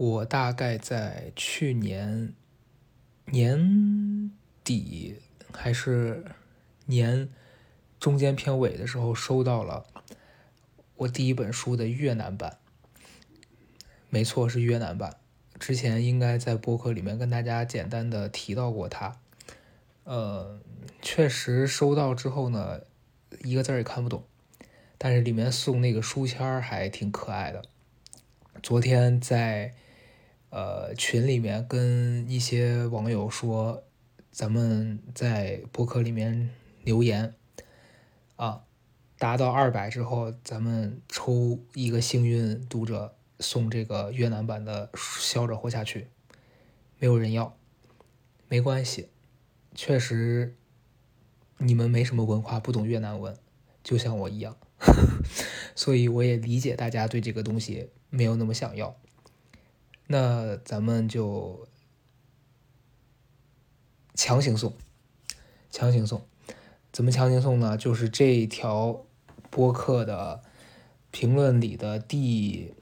我大概在去年年底还是年中间偏尾的时候，收到了我第一本书的越南版。没错，是越南版。之前应该在播客里面跟大家简单的提到过它。呃，确实收到之后呢，一个字儿也看不懂，但是里面送那个书签儿还挺可爱的。昨天在呃群里面跟一些网友说，咱们在博客里面留言啊，达到二百之后，咱们抽一个幸运读者送这个越南版的《笑着活下去》，没有人要，没关系。确实，你们没什么文化，不懂越南文，就像我一样，所以我也理解大家对这个东西没有那么想要。那咱们就强行送，强行送，怎么强行送呢？就是这条播客的评论里的第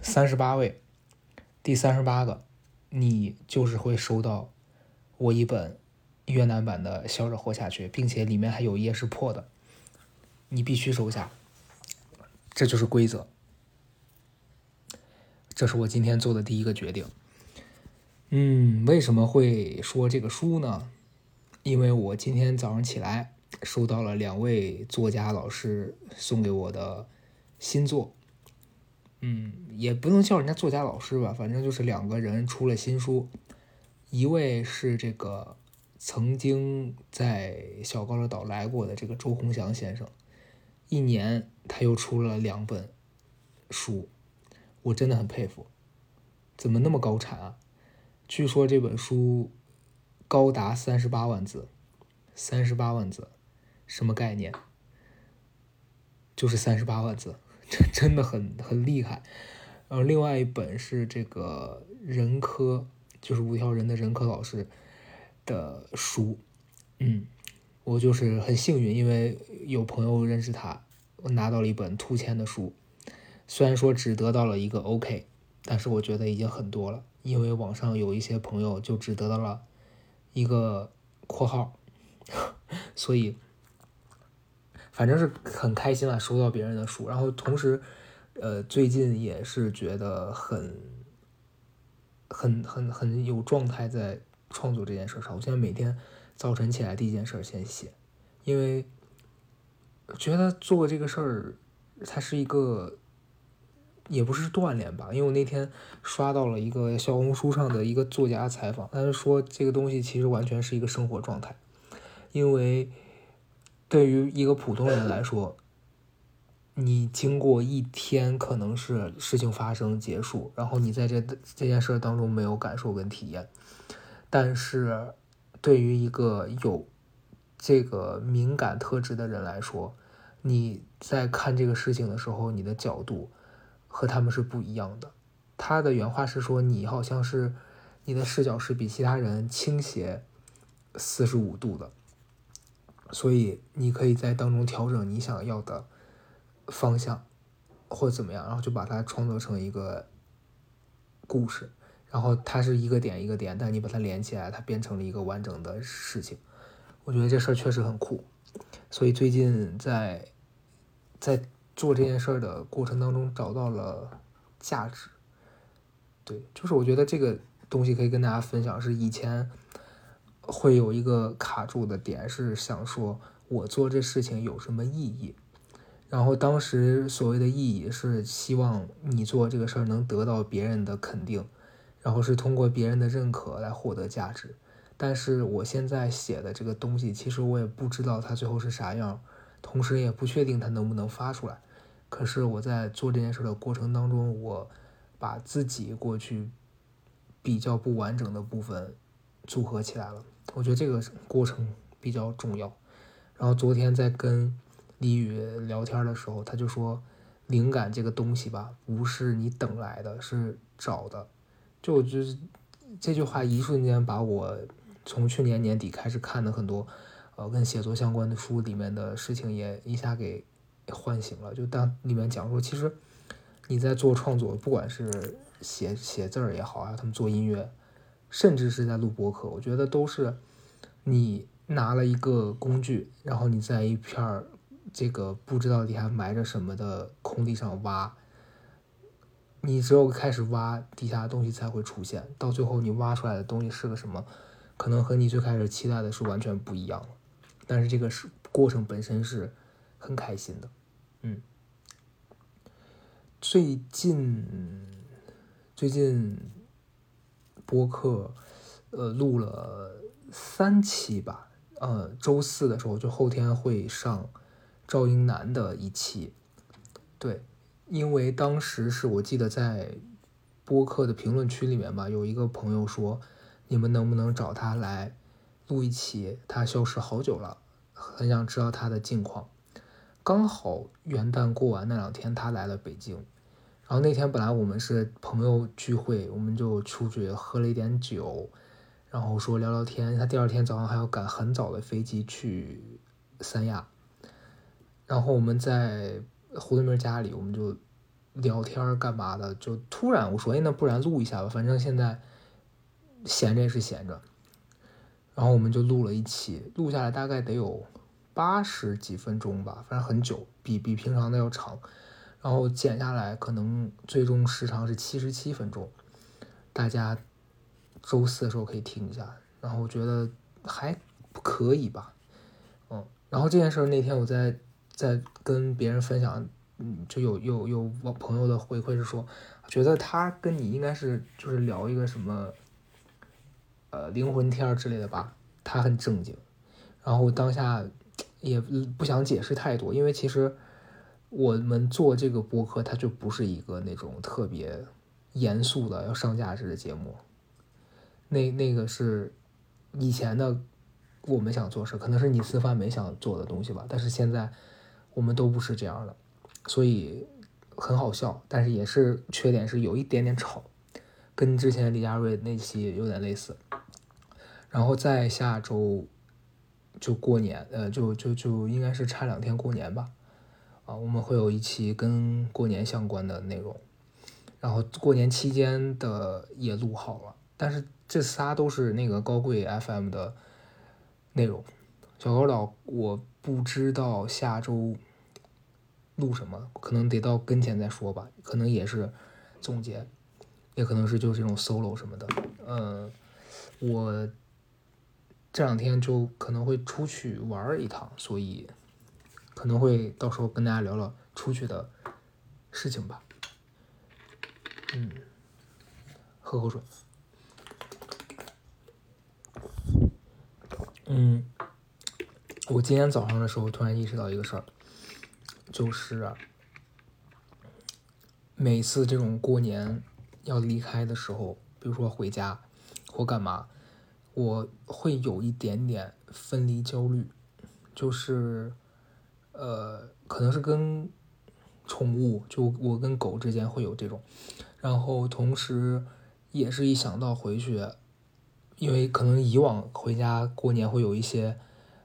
三十八位，第三十八个，你就是会收到我一本。越南版的《笑着活下去》，并且里面还有一页是破的，你必须收下。这就是规则。这是我今天做的第一个决定。嗯，为什么会说这个书呢？因为我今天早上起来收到了两位作家老师送给我的新作。嗯，也不能叫人家作家老师吧，反正就是两个人出了新书，一位是这个。曾经在小高乐岛来过的这个周鸿祥先生，一年他又出了两本书，我真的很佩服，怎么那么高产啊？据说这本书高达三十八万字，三十八万字，什么概念？就是三十八万字，这真的很很厉害。然后另外一本是这个任科，就是五条人的任科老师。的书，嗯，我就是很幸运，因为有朋友认识他，我拿到了一本兔签的书。虽然说只得到了一个 OK，但是我觉得已经很多了。因为网上有一些朋友就只得到了一个括号，所以反正是很开心啊，收到别人的书。然后同时，呃，最近也是觉得很、很、很、很有状态在。创作这件事上，我现在每天早晨起来第一件事先写，因为觉得做这个事儿，它是一个，也不是锻炼吧。因为我那天刷到了一个小红书上的一个作家采访，他就说这个东西其实完全是一个生活状态，因为对于一个普通人来说，你经过一天可能是事情发生结束，然后你在这这件事当中没有感受跟体验。但是，对于一个有这个敏感特质的人来说，你在看这个事情的时候，你的角度和他们是不一样的。他的原话是说：“你好像是你的视角是比其他人倾斜四十五度的，所以你可以在当中调整你想要的方向或怎么样，然后就把它创作成一个故事。”然后它是一个点一个点，但你把它连起来，它变成了一个完整的事情。我觉得这事儿确实很酷，所以最近在在做这件事儿的过程当中找到了价值。对，就是我觉得这个东西可以跟大家分享，是以前会有一个卡住的点，是想说我做这事情有什么意义。然后当时所谓的意义是希望你做这个事儿能得到别人的肯定。然后是通过别人的认可来获得价值，但是我现在写的这个东西，其实我也不知道它最后是啥样，同时也不确定它能不能发出来。可是我在做这件事的过程当中，我把自己过去比较不完整的部分组合起来了。我觉得这个过程比较重要。然后昨天在跟李宇聊天的时候，他就说，灵感这个东西吧，不是你等来的，是找的。就我觉得这句话一瞬间把我从去年年底开始看的很多呃跟写作相关的书里面的事情也一下给唤醒了。就当里面讲说，其实你在做创作，不管是写写字儿也好啊，他们做音乐，甚至是在录播客，我觉得都是你拿了一个工具，然后你在一片儿这个不知道底下埋着什么的空地上挖。你只有开始挖底下的东西才会出现，到最后你挖出来的东西是个什么，可能和你最开始期待的是完全不一样的。但是这个是过程本身是很开心的，嗯。最近最近播客呃录了三期吧，呃周四的时候就后天会上赵英男的一期，对。因为当时是我记得在播客的评论区里面吧，有一个朋友说，你们能不能找他来录一期？他消失好久了，很想知道他的近况。刚好元旦过完那两天，他来了北京。然后那天本来我们是朋友聚会，我们就出去喝了一点酒，然后说聊聊天。他第二天早上还要赶很早的飞机去三亚。然后我们在。胡德明家里，我们就聊天干嘛的，就突然我说：“哎，那不然录一下吧，反正现在闲着也是闲着。”然后我们就录了一期，录下来大概得有八十几分钟吧，反正很久，比比平常的要长。然后剪下来可能最终时长是七十七分钟，大家周四的时候可以听一下。然后我觉得还可以吧，嗯。然后这件事那天我在。在跟别人分享，嗯，就有有有我朋友的回馈是说，觉得他跟你应该是就是聊一个什么，呃，灵魂天儿之类的吧。他很正经，然后当下也不想解释太多，因为其实我们做这个播客，它就不是一个那种特别严肃的要上价值的节目。那那个是以前的我们想做事，可能是你私饭没想做的东西吧，但是现在。我们都不是这样的，所以很好笑，但是也是缺点是有一点点吵，跟之前李佳瑞那期有点类似。然后在下周就过年，呃，就就就应该是差两天过年吧，啊，我们会有一期跟过年相关的内容，然后过年期间的也录好了，但是这仨都是那个高贵 FM 的内容。小高岛，我不知道下周录什么，可能得到跟前再说吧。可能也是总结，也可能是就是这种 solo 什么的。嗯，我这两天就可能会出去玩一趟，所以可能会到时候跟大家聊聊出去的事情吧。嗯，喝口水。嗯。我今天早上的时候突然意识到一个事儿，就是每次这种过年要离开的时候，比如说回家或干嘛，我会有一点点分离焦虑，就是呃，可能是跟宠物，就我跟狗之间会有这种，然后同时也是一想到回去，因为可能以往回家过年会有一些。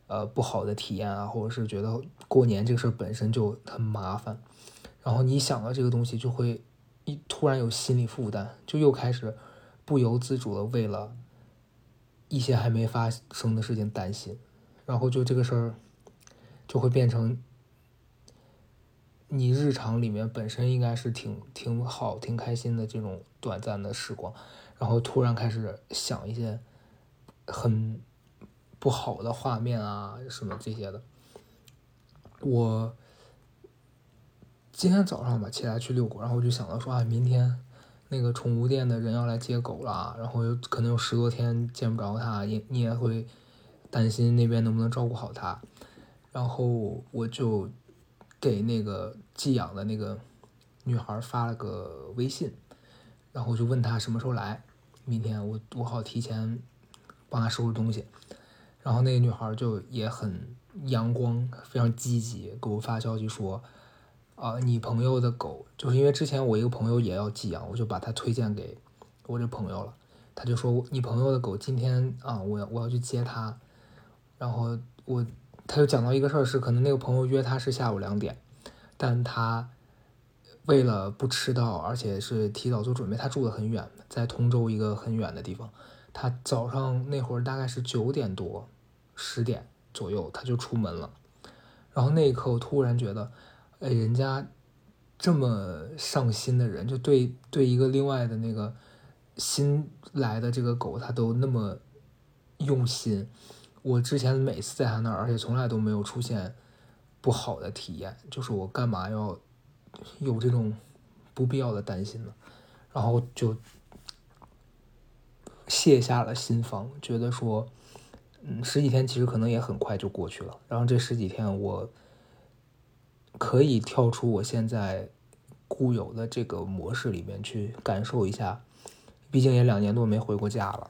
呃，不好的体验啊，或者是觉得过年这个事儿本身就很麻烦，然后你想到这个东西，就会一突然有心理负担，就又开始不由自主的为了一些还没发生的事情担心，然后就这个事儿就会变成你日常里面本身应该是挺挺好、挺开心的这种短暂的时光，然后突然开始想一些很。不好的画面啊，什么这些的。我今天早上吧起来去遛狗，然后我就想到说啊，明天那个宠物店的人要来接狗了，然后有可能有十多天见不着它，也你也会担心那边能不能照顾好它。然后我就给那个寄养的那个女孩发了个微信，然后就问她什么时候来，明天我我好提前帮她收拾东西。然后那个女孩就也很阳光，非常积极，给我发消息说：“啊，你朋友的狗，就是因为之前我一个朋友也要寄养，我就把他推荐给我这朋友了。他就说你朋友的狗今天啊，我要我要去接他。然后我他就讲到一个事儿是，可能那个朋友约他是下午两点，但他为了不迟到，而且是提早做准备，他住的很远，在通州一个很远的地方。他早上那会儿大概是九点多、十点左右，他就出门了。然后那一刻，我突然觉得，哎，人家这么上心的人，就对对一个另外的那个新来的这个狗，他都那么用心。我之前每次在他那儿，而且从来都没有出现不好的体验。就是我干嘛要有这种不必要的担心呢？然后就。卸下了心防，觉得说，嗯，十几天其实可能也很快就过去了。然后这十几天，我可以跳出我现在固有的这个模式里面去感受一下，毕竟也两年多没回过家了。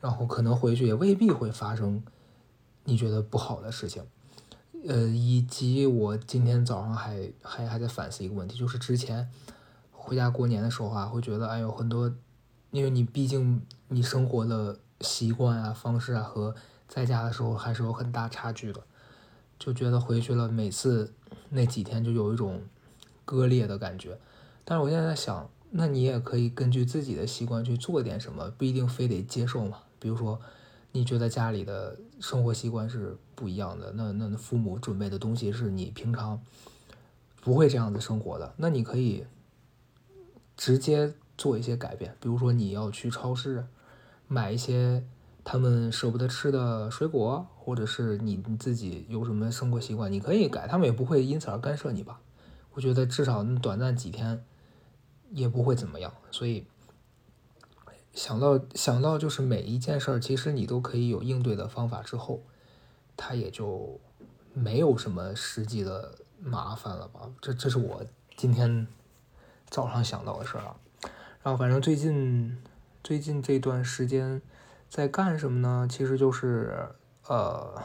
然后可能回去也未必会发生你觉得不好的事情。呃，以及我今天早上还还还在反思一个问题，就是之前回家过年的时候啊，会觉得哎呦很多。因为你毕竟你生活的习惯啊、方式啊和在家的时候还是有很大差距的，就觉得回去了每次那几天就有一种割裂的感觉。但是我现在在想，那你也可以根据自己的习惯去做点什么，不一定非得接受嘛。比如说，你觉得家里的生活习惯是不一样的，那那父母准备的东西是你平常不会这样子生活的，那你可以直接。做一些改变，比如说你要去超市买一些他们舍不得吃的水果，或者是你你自己有什么生活习惯，你可以改，他们也不会因此而干涉你吧？我觉得至少短暂几天也不会怎么样。所以想到想到就是每一件事儿，其实你都可以有应对的方法之后，它也就没有什么实际的麻烦了吧？这这是我今天早上想到的事儿啊。然后反正最近最近这段时间在干什么呢？其实就是呃，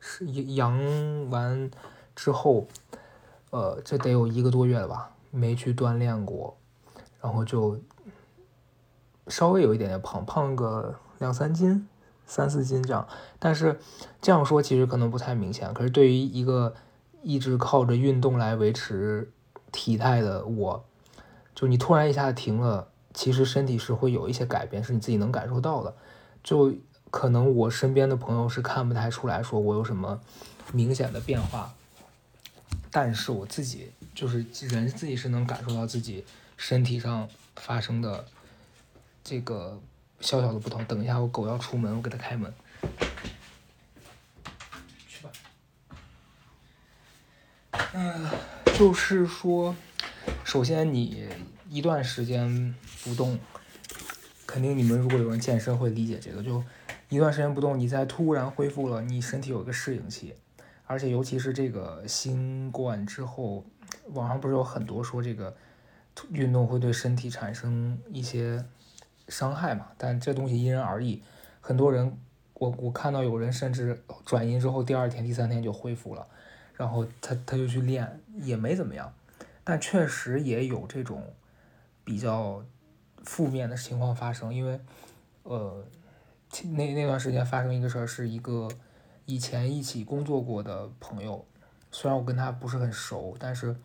是阳完之后，呃，这得有一个多月了吧，没去锻炼过，然后就稍微有一点点胖，胖个两三斤、三四斤这样。但是这样说其实可能不太明显，可是对于一个一直靠着运动来维持体态的我。就你突然一下子停了，其实身体是会有一些改变，是你自己能感受到的。就可能我身边的朋友是看不太出来说我有什么明显的变化，但是我自己就是人自己是能感受到自己身体上发生的这个小小的不同。等一下，我狗要出门，我给它开门。去吧。嗯，就是说。首先，你一段时间不动，肯定你们如果有人健身会理解这个。就一段时间不动，你再突然恢复了，你身体有一个适应期。而且，尤其是这个新冠之后，网上不是有很多说这个运动会对身体产生一些伤害嘛？但这东西因人而异。很多人，我我看到有人甚至转阴之后第二天、第三天就恢复了，然后他他就去练，也没怎么样。但确实也有这种比较负面的情况发生，因为，呃，那那段时间发生一个事儿，是一个以前一起工作过的朋友，虽然我跟他不是很熟，但是，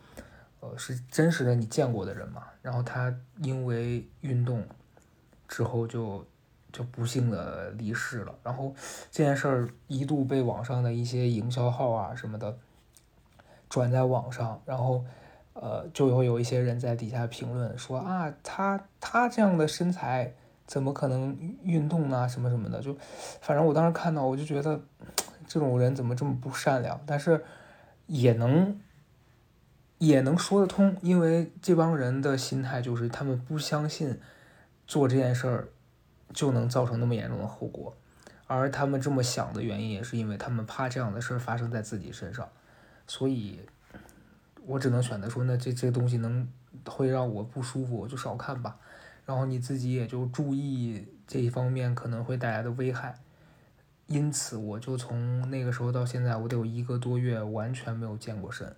呃，是真实的你见过的人嘛。然后他因为运动之后就就不幸的离世了。然后这件事儿一度被网上的一些营销号啊什么的转在网上，然后。呃，就会有一些人在底下评论说啊，他他这样的身材怎么可能运动呢？什么什么的，就反正我当时看到，我就觉得这种人怎么这么不善良？但是也能也能说得通，因为这帮人的心态就是他们不相信做这件事儿就能造成那么严重的后果，而他们这么想的原因也是因为他们怕这样的事儿发生在自己身上，所以。我只能选择说，那这这东西能会让我不舒服，我就少看吧。然后你自己也就注意这一方面可能会带来的危害。因此，我就从那个时候到现在，我得有一个多月完全没有健过身。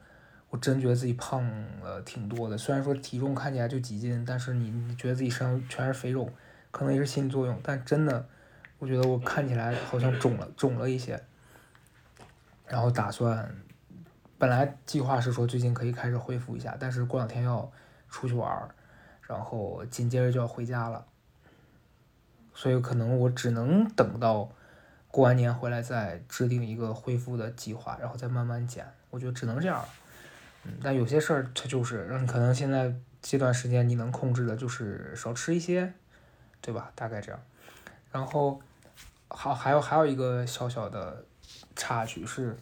我真觉得自己胖了挺多的，虽然说体重看起来就几斤，但是你你觉得自己身上全是肥肉，可能也是心理作用。但真的，我觉得我看起来好像肿了，肿了一些。然后打算。本来计划是说最近可以开始恢复一下，但是过两天要出去玩，然后紧接着就要回家了，所以可能我只能等到过完年回来再制定一个恢复的计划，然后再慢慢减。我觉得只能这样。嗯，但有些事儿它就是让你可能现在这段时间你能控制的就是少吃一些，对吧？大概这样。然后好还有还有一个小小的插曲是。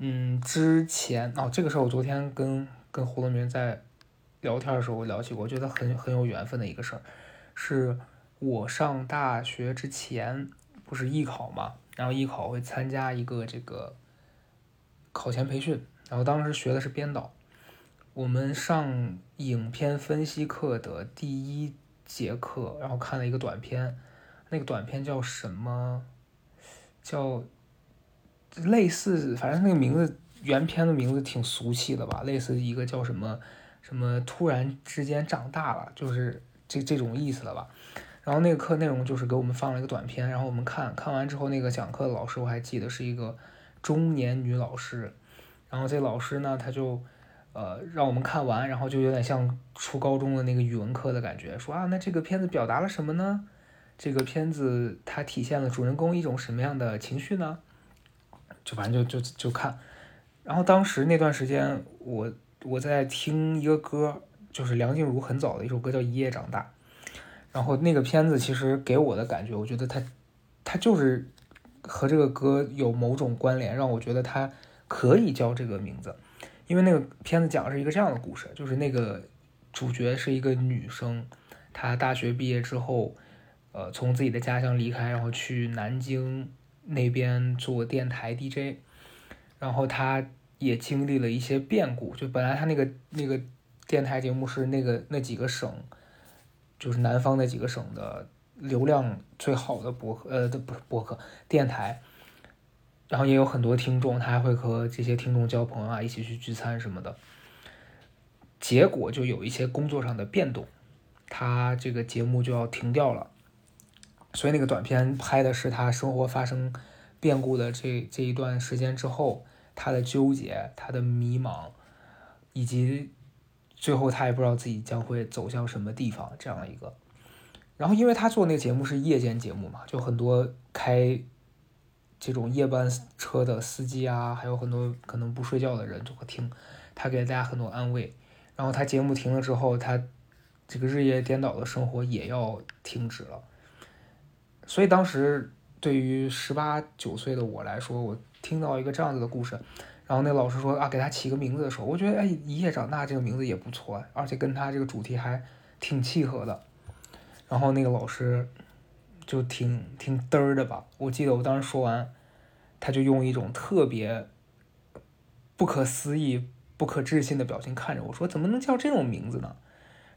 嗯，之前哦，这个事儿我昨天跟跟胡德明在聊天的时候我聊起过，我觉得很很有缘分的一个事儿，是我上大学之前不是艺考嘛，然后艺考会参加一个这个考前培训，然后当时学的是编导，我们上影片分析课的第一节课，然后看了一个短片，那个短片叫什么？叫。类似，反正那个名字原片的名字挺俗气的吧，类似一个叫什么什么突然之间长大了，就是这这种意思了吧。然后那个课内容就是给我们放了一个短片，然后我们看看完之后，那个讲课的老师我还记得是一个中年女老师，然后这老师呢，他就呃让我们看完，然后就有点像初高中的那个语文课的感觉，说啊，那这个片子表达了什么呢？这个片子它体现了主人公一种什么样的情绪呢？就反正就就就看，然后当时那段时间，我我在听一个歌，就是梁静茹很早的一首歌叫《一夜长大》，然后那个片子其实给我的感觉，我觉得它它就是和这个歌有某种关联，让我觉得它可以叫这个名字，因为那个片子讲的是一个这样的故事，就是那个主角是一个女生，她大学毕业之后，呃，从自己的家乡离开，然后去南京。那边做电台 DJ，然后他也经历了一些变故。就本来他那个那个电台节目是那个那几个省，就是南方那几个省的流量最好的博客，呃，不是博客电台。然后也有很多听众，他还会和这些听众交朋友啊，一起去聚餐什么的。结果就有一些工作上的变动，他这个节目就要停掉了。所以那个短片拍的是他生活发生变故的这这一段时间之后，他的纠结、他的迷茫，以及最后他也不知道自己将会走向什么地方这样一个。然后，因为他做那个节目是夜间节目嘛，就很多开这种夜班车的司机啊，还有很多可能不睡觉的人就会听，他给大家很多安慰。然后他节目停了之后，他这个日夜颠倒的生活也要停止了。所以当时对于十八九岁的我来说，我听到一个这样子的故事，然后那老师说啊，给他起个名字的时候，我觉得哎，一夜长大这个名字也不错，而且跟他这个主题还挺契合的。然后那个老师就挺挺嘚儿的吧，我记得我当时说完，他就用一种特别不可思议、不可置信的表情看着我说：“怎么能叫这种名字呢？”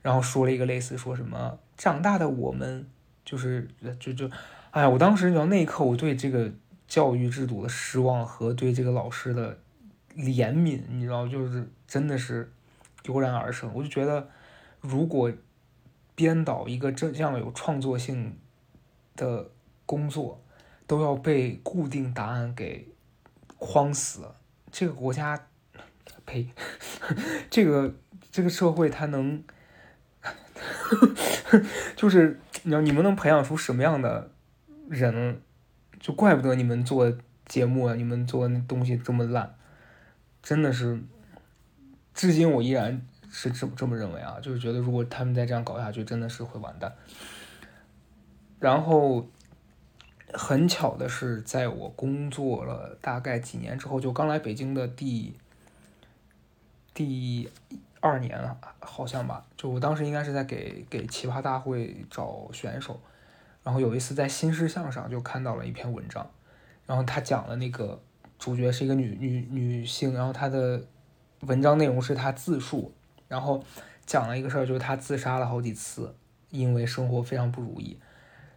然后说了一个类似说什么“长大的我们”。就是就就，哎呀！我当时你知道那一刻，我对这个教育制度的失望和对这个老师的怜悯，你知道，就是真的是油然而生。我就觉得，如果编导一个这这样有创作性的工作，都要被固定答案给框死，这个国家，呸，这个这个社会，它能，就是。你要你们能培养出什么样的人，就怪不得你们做节目啊，你们做那东西这么烂，真的是，至今我依然是这么这么认为啊，就是觉得如果他们再这样搞下去，真的是会完蛋。然后很巧的是，在我工作了大概几年之后，就刚来北京的第第。二年了，好像吧，就我当时应该是在给给奇葩大会找选手，然后有一次在新事项上就看到了一篇文章，然后他讲了那个主角是一个女女女性，然后她的文章内容是她自述，然后讲了一个事儿，就是她自杀了好几次，因为生活非常不如意，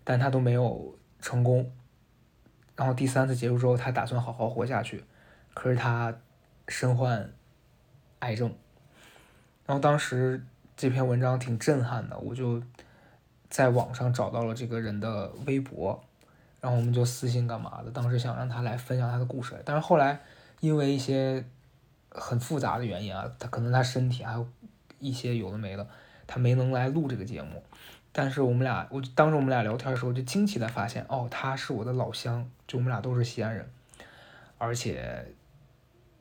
但她都没有成功，然后第三次结束之后，她打算好好活下去，可是她身患癌症。然后当时这篇文章挺震撼的，我就在网上找到了这个人的微博，然后我们就私信干嘛的。当时想让他来分享他的故事，但是后来因为一些很复杂的原因啊，他可能他身体还有一些有的没的，他没能来录这个节目。但是我们俩，我当时我们俩聊天的时候，就惊奇的发现，哦，他是我的老乡，就我们俩都是西安人，而且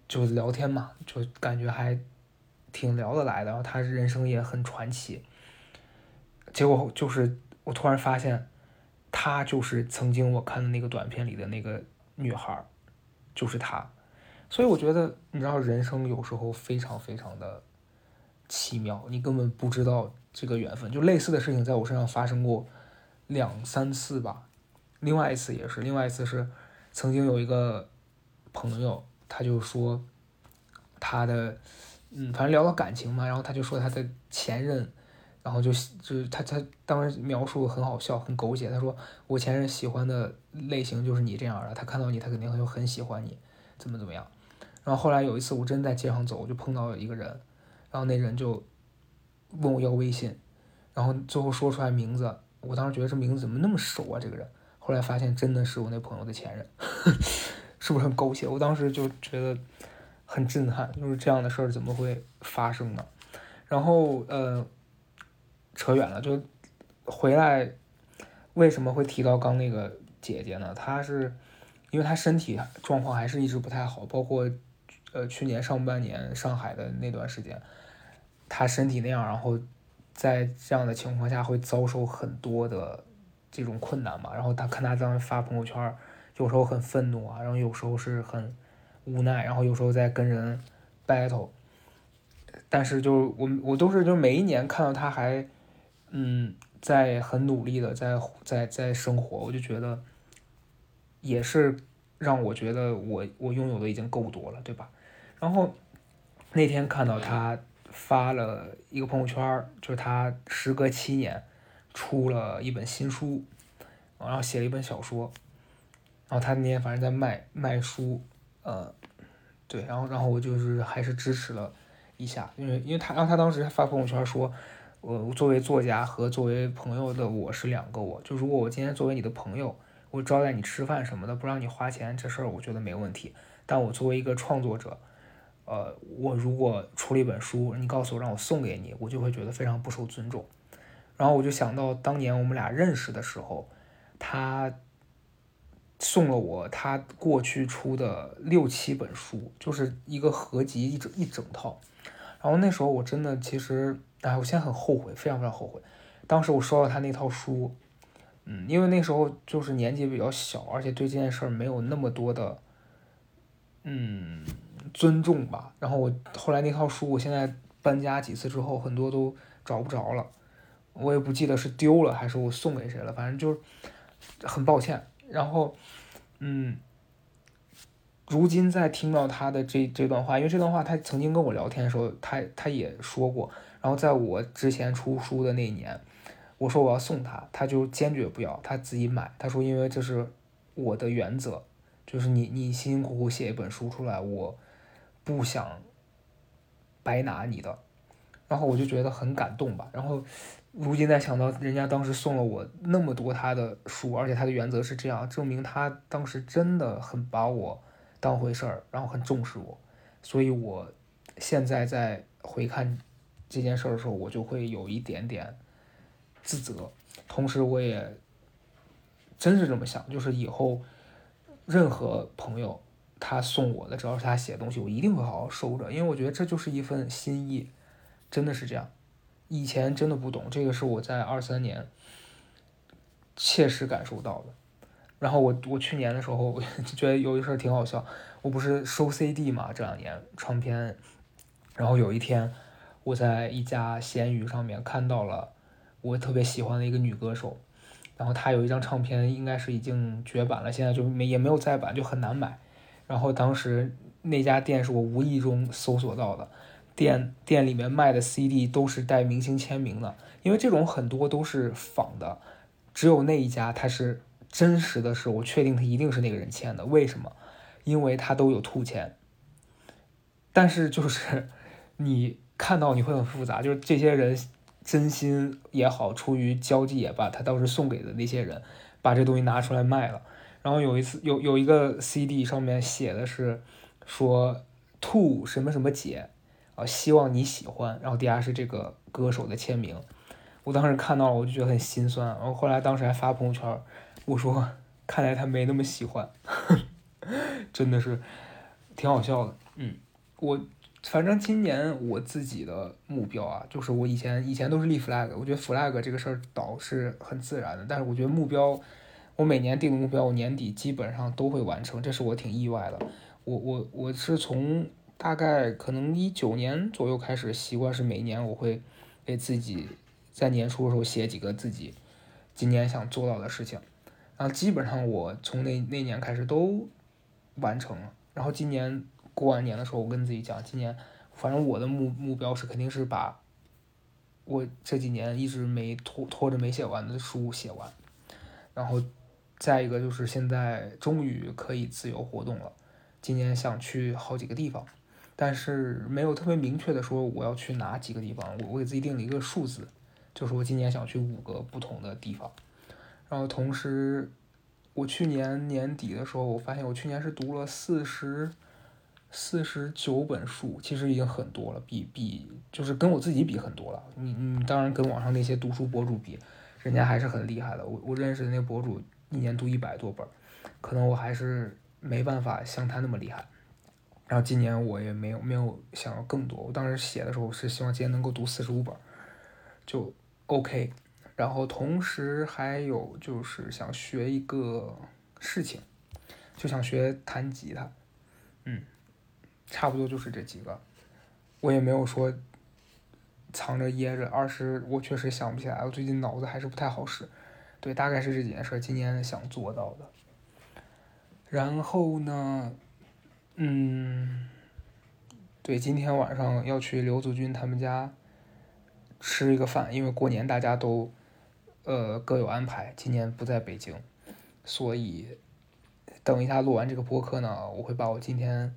就聊天嘛，就感觉还挺聊得来的。然后他人生也很传奇。结果就是我突然发现，她就是曾经我看的那个短片里的那个女孩，就是她。所以我觉得，你知道，人生有时候非常非常的奇妙，你根本不知道。这个缘分，就类似的事情在我身上发生过两三次吧。另外一次也是，另外一次是曾经有一个朋友，他就说他的，嗯，反正聊到感情嘛，然后他就说他的前任，然后就就是他他当时描述很好笑，很狗血。他说我前任喜欢的类型就是你这样的，他看到你，他肯定就很喜欢你，怎么怎么样。然后后来有一次我真在街上走，我就碰到一个人，然后那人就。问我要微信，然后最后说出来名字，我当时觉得这名字怎么那么熟啊？这个人，后来发现真的是我那朋友的前任，是不是很狗血？我当时就觉得很震撼，就是这样的事儿怎么会发生呢？然后呃，扯远了，就回来，为什么会提到刚那个姐姐呢？她是因为她身体状况还是一直不太好，包括呃去年上半年上海的那段时间。她身体那样，然后在这样的情况下会遭受很多的这种困难嘛。然后她看她当时发朋友圈，有时候很愤怒啊，然后有时候是很无奈，然后有时候在跟人 battle。但是就我我都是就每一年看到他还嗯在很努力的在在在生活，我就觉得也是让我觉得我我拥有的已经够多了，对吧？然后那天看到他。发了一个朋友圈，就是他时隔七年出了一本新书，然后写了一本小说，然后他那天反正在卖卖书，呃，对，然后然后我就是还是支持了一下，因为因为他然后他当时发朋友圈说，我作为作家和作为朋友的我是两个我，就如果我今天作为你的朋友，我招待你吃饭什么的，不让你花钱这事儿我觉得没问题，但我作为一个创作者。呃，我如果出了一本书，你告诉我让我送给你，我就会觉得非常不受尊重。然后我就想到当年我们俩认识的时候，他送了我他过去出的六七本书，就是一个合集一整一整套。然后那时候我真的其实，哎，我现在很后悔，非常非常后悔。当时我收到他那套书，嗯，因为那时候就是年纪比较小，而且对这件事儿没有那么多的，嗯。尊重吧，然后我后来那套书，我现在搬家几次之后，很多都找不着了，我也不记得是丢了还是我送给谁了，反正就是很抱歉。然后，嗯，如今在听到他的这这段话，因为这段话他曾经跟我聊天的时候，他他也说过。然后在我之前出书的那一年，我说我要送他，他就坚决不要，他自己买。他说因为这是我的原则，就是你你辛辛苦苦写一本书出来，我。不想白拿你的，然后我就觉得很感动吧。然后如今再想到人家当时送了我那么多他的书，而且他的原则是这样，证明他当时真的很把我当回事儿，然后很重视我。所以我现在在回看这件事儿的时候，我就会有一点点自责。同时，我也真是这么想，就是以后任何朋友。他送我的，只要是他写的东西，我一定会好好收着，因为我觉得这就是一份心意，真的是这样。以前真的不懂，这个是我在二三年切实感受到的。然后我我去年的时候我 觉得有一事儿挺好笑，我不是收 CD 嘛，这两年唱片，然后有一天我在一家闲鱼上面看到了我特别喜欢的一个女歌手，然后她有一张唱片，应该是已经绝版了，现在就没也没有再版，就很难买。然后当时那家店是我无意中搜索到的，店店里面卖的 CD 都是带明星签名的，因为这种很多都是仿的，只有那一家它是真实的，是我确定它一定是那个人签的。为什么？因为它都有兔签。但是就是 你看到你会很复杂，就是这些人真心也好，出于交际也罢，他当时送给的那些人把这东西拿出来卖了。然后有一次有有一个 CD 上面写的是说兔什么什么姐啊，希望你喜欢，然后底下是这个歌手的签名。我当时看到了，我就觉得很心酸。然后后来当时还发朋友圈，我说看来他没那么喜欢，真的是挺好笑的。嗯，我反正今年我自己的目标啊，就是我以前以前都是立 flag，我觉得 flag 这个事儿倒是很自然的，但是我觉得目标，我每年定的目标，我年底基本上都会完成，这是我挺意外的。我我我是从大概可能一九年左右开始，习惯是每年我会给自己。在年初的时候写几个自己今年想做到的事情，然后基本上我从那那年开始都完成了。然后今年过完年的时候，我跟自己讲，今年反正我的目目标是肯定是把我这几年一直没拖拖着没写完的书写完。然后再一个就是现在终于可以自由活动了，今年想去好几个地方，但是没有特别明确的说我要去哪几个地方，我我给自己定了一个数字。就是我今年想去五个不同的地方，然后同时，我去年年底的时候，我发现我去年是读了四十四十九本书，其实已经很多了，比比就是跟我自己比很多了。你你当然跟网上那些读书博主比，人家还是很厉害的。我我认识的那博主一年读一百多本，可能我还是没办法像他那么厉害。然后今年我也没有没有想要更多，我当时写的时候是希望今年能够读四十五本，就。OK，然后同时还有就是想学一个事情，就想学弹吉他，嗯，差不多就是这几个，我也没有说藏着掖着，二是我确实想不起来，我最近脑子还是不太好使，对，大概是这几件事，今年想做到的。然后呢，嗯，对，今天晚上要去刘祖军他们家。吃一个饭，因为过年大家都，呃，各有安排。今年不在北京，所以等一下录完这个播客呢，我会把我今天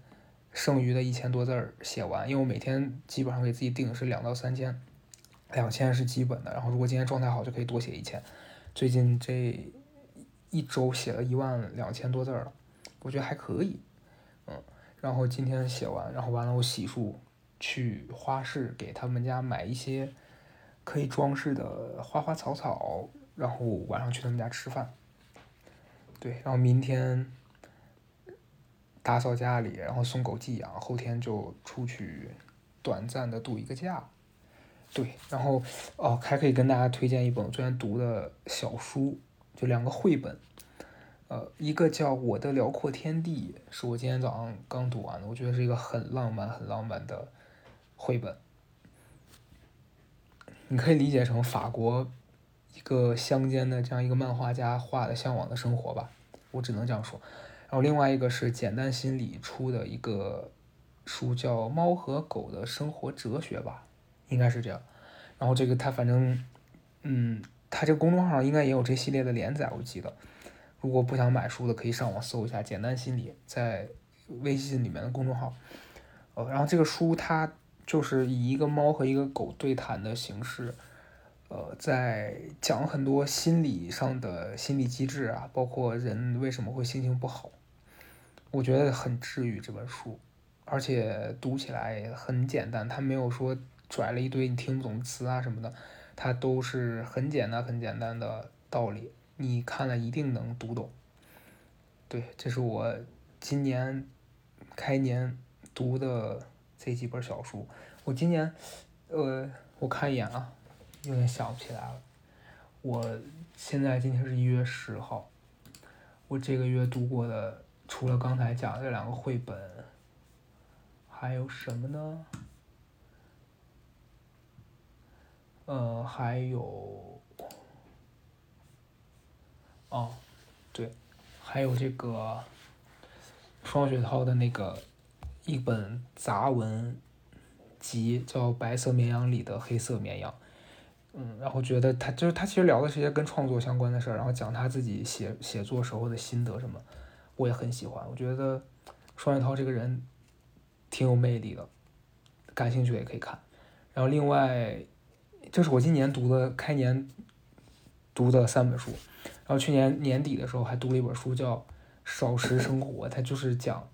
剩余的一千多字儿写完。因为我每天基本上给自己定的是两到三千，两千是基本的。然后如果今天状态好，就可以多写一千。最近这一周写了一万两千多字了，我觉得还可以。然后今天写完，然后完了我洗漱，去花市给他们家买一些。可以装饰的花花草草，然后晚上去他们家吃饭。对，然后明天打扫家里，然后送狗寄养，后天就出去短暂的度一个假。对，然后哦，还可以跟大家推荐一本我最近读的小书，就两个绘本，呃，一个叫《我的辽阔天地》，是我今天早上刚读完的，我觉得是一个很浪漫、很浪漫的绘本。你可以理解成法国一个乡间的这样一个漫画家画的向往的生活吧，我只能这样说。然后另外一个是简单心理出的一个书，叫《猫和狗的生活哲学》吧，应该是这样。然后这个他反正，嗯，他这个公众号上应该也有这系列的连载，我记得。如果不想买书的，可以上网搜一下“简单心理”在微信里面的公众号。呃，然后这个书它。就是以一个猫和一个狗对谈的形式，呃，在讲很多心理上的心理机制啊，包括人为什么会心情不好，我觉得很治愈这本书，而且读起来很简单，它没有说拽了一堆你听不懂词啊什么的，它都是很简单很简单的道理，你看了一定能读懂。对，这是我今年开年读的。这几本小书，我今年，呃，我看一眼啊，有点想不起来了。我现在今天是一月十号，我这个月读过的，除了刚才讲的这两个绘本，还有什么呢？呃，还有，哦，对，还有这个双雪涛的那个。一本杂文集叫《白色绵羊里的黑色绵羊》，嗯，然后觉得他就是他其实聊的是些跟创作相关的事儿，然后讲他自己写写作时候的心得什么，我也很喜欢。我觉得双雪涛这个人挺有魅力的，感兴趣也可以看。然后另外，这是我今年读的开年读的三本书，然后去年年底的时候还读了一本书叫《少食生活》，它就是讲。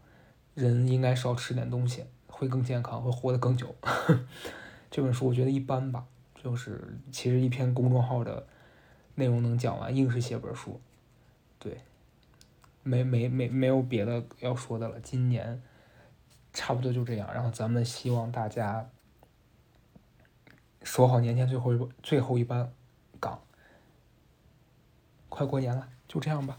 人应该少吃点东西，会更健康，会活得更久。这本书我觉得一般吧，就是其实一篇公众号的内容能讲完，硬是写本书，对，没没没没有别的要说的了。今年差不多就这样，然后咱们希望大家守好年前最后一最后一班岗，快过年了，就这样吧。